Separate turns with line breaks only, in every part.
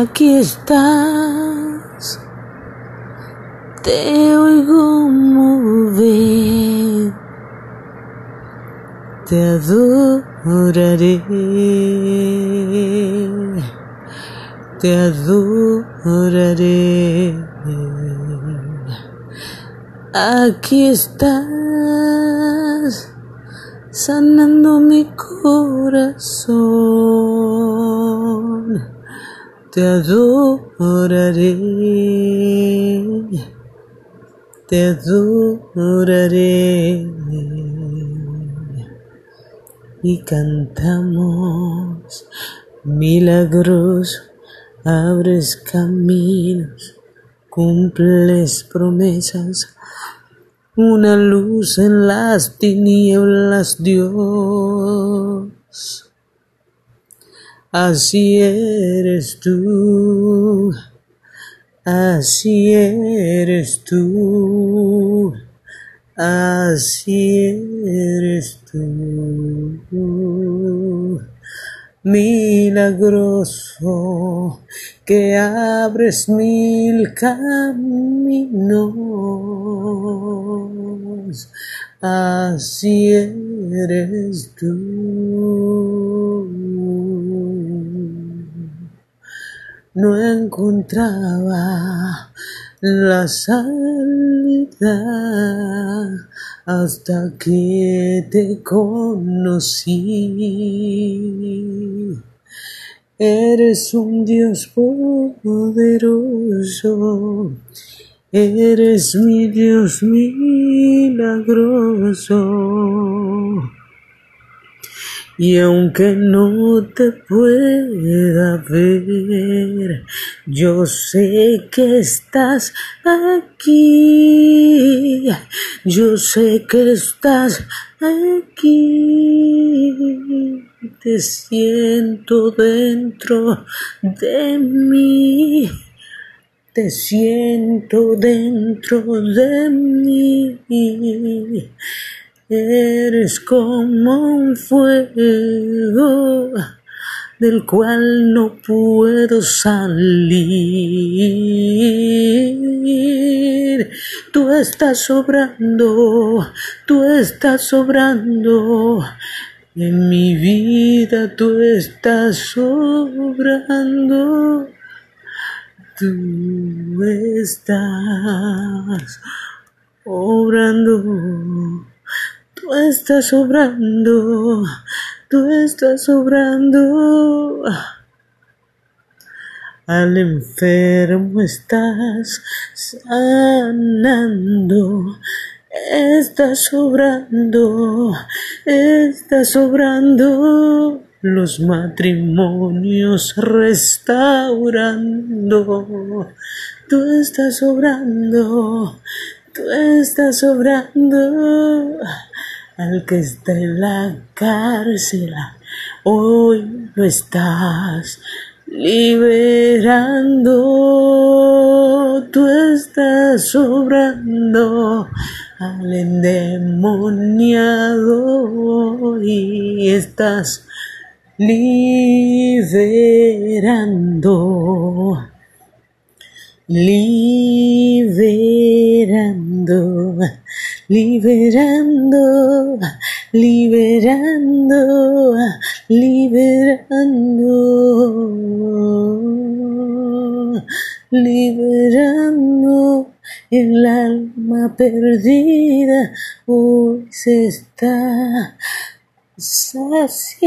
Aquí estás, te oigo mover, te adoraré, te adoraré. Aquí estás, sanando mi corazón te adoraré, te adoraré. Y cantamos milagros, abres caminos, cumples promesas, una luz en las tinieblas, Dios. Así eres tú, así eres tú, así eres tú. Milagroso que abres mil caminos, así eres tú. No encontraba la salida hasta que te conocí. Eres un Dios poderoso, eres mi Dios milagroso. Y aunque no te pueda ver, yo sé que estás aquí. Yo sé que estás aquí. Te siento dentro de mí. Te siento dentro de mí. Eres como un fuego del cual no puedo salir. Tú estás sobrando, tú estás sobrando. En mi vida tú estás sobrando. Tú estás obrando Tú estás sobrando, tú estás sobrando. Al enfermo estás sanando, estás sobrando, estás sobrando. Los matrimonios restaurando, tú estás sobrando, tú estás sobrando al que está en la cárcel, hoy lo estás liberando, tú estás sobrando al endemoniado y estás liberando, liberando liberando, liberando, liberando, liberando el alma perdida hoy se está saciando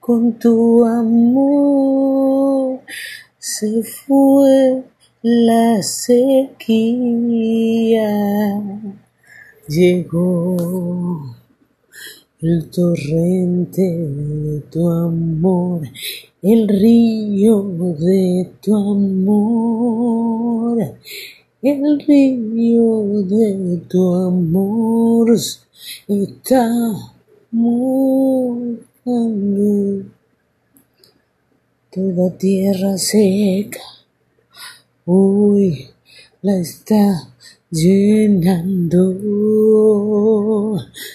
con tu amor. Se fue la sequía llegó el torrente de tu amor, el río de tu amor, el río de tu amor está mojando toda tierra seca. Hoy la está llenando,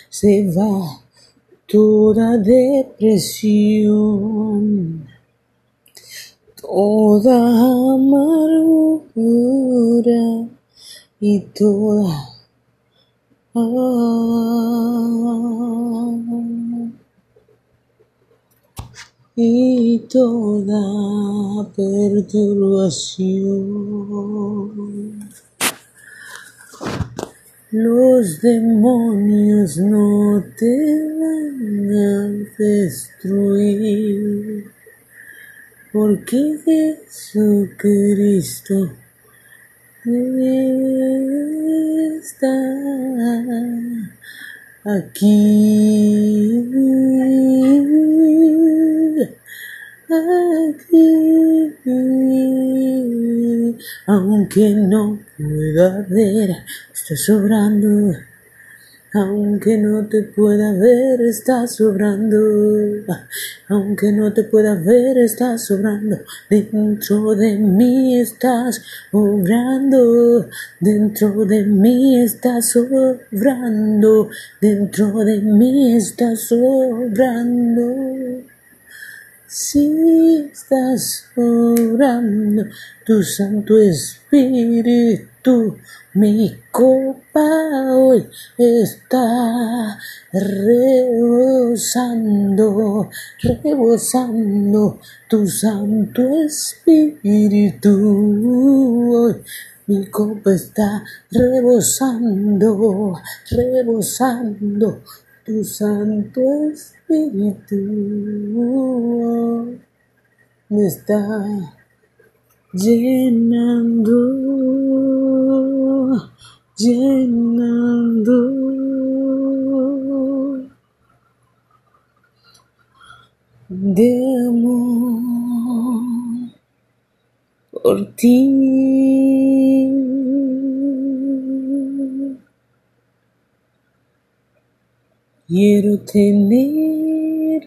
se va toda depresión, toda amargura y toda y toda perturbación. Los demonios no te van a destruir, porque Jesucristo está aquí, aunque no pueda ver está sobrando. Aunque no te pueda ver, está sobrando. Aunque no te pueda ver, está sobrando. Dentro de mí estás obrando. Dentro de mí estás sobrando. Dentro de mí estás sobrando. Si estás obrando tu Santo Espíritu mi copa hoy está rebosando, rebosando tu Santo Espíritu hoy. Mi copa está rebosando, rebosando tu Santo Espíritu. Me está llenando, llenando. De amor por ti. Quiero tener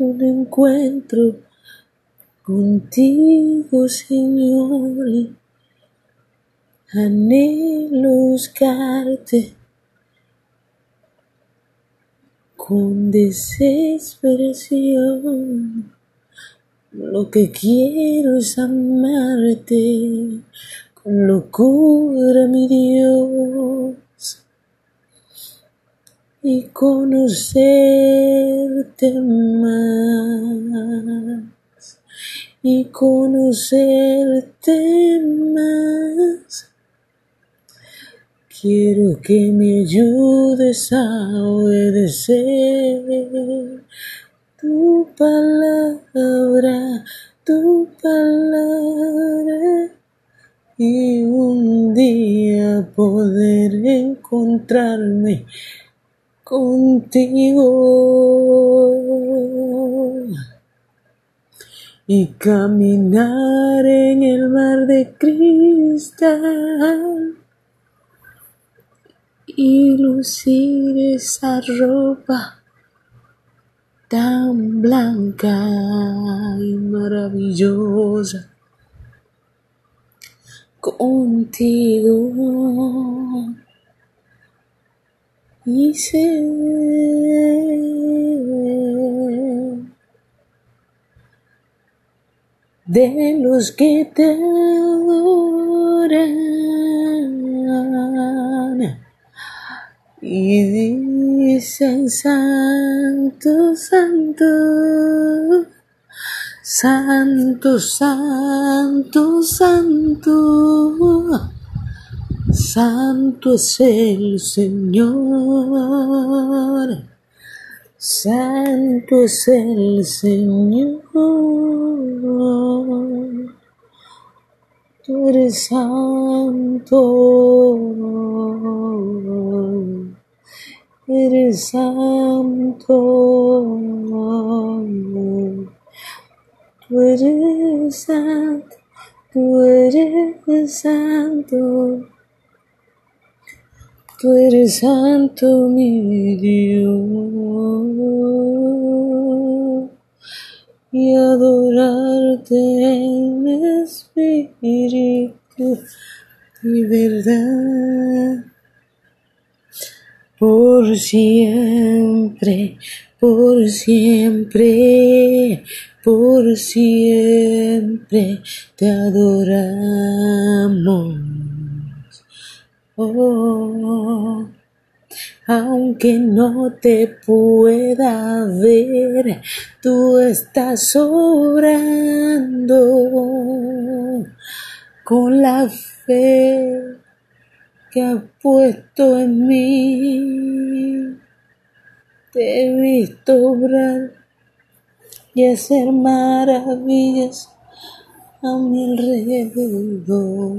un encuentro contigo, Señor. Anhelo buscarte con desesperación. Lo que quiero es amarte con locura, mi Dios, y conocerte más y conocerte más. Quiero que me ayudes a obedecer tu palabra, tu palabra y un día poder encontrarme contigo. Y caminar en el mar de cristal. Y lucir esa ropa tan blanca y maravillosa contigo y ser de los que te adoran y dicen santo, santo, santo, santo, santo, santo es el Señor. Santo es el Señor, tú eres santo, eres santo, tú eres santo, tú eres santo, tú eres santo, mi Dios, y adorarte en espíritu y verdad por siempre, por siempre, por siempre te adoramos. Oh, aunque no te pueda ver, tú estás obrando con la fe que has puesto en mí. Te he visto obrar y hacer maravillas a mi alrededor.